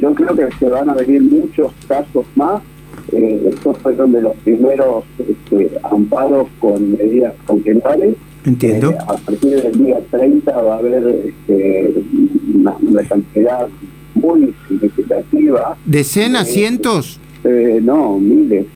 Yo creo que se van a venir muchos casos más. Eh, estos fueron de los primeros este, amparos con medidas cautelales. Entiendo. Eh, a partir del día 30 va a haber este, una, una cantidad muy significativa. ¿Decenas, eh, cientos? Eh, no, miles.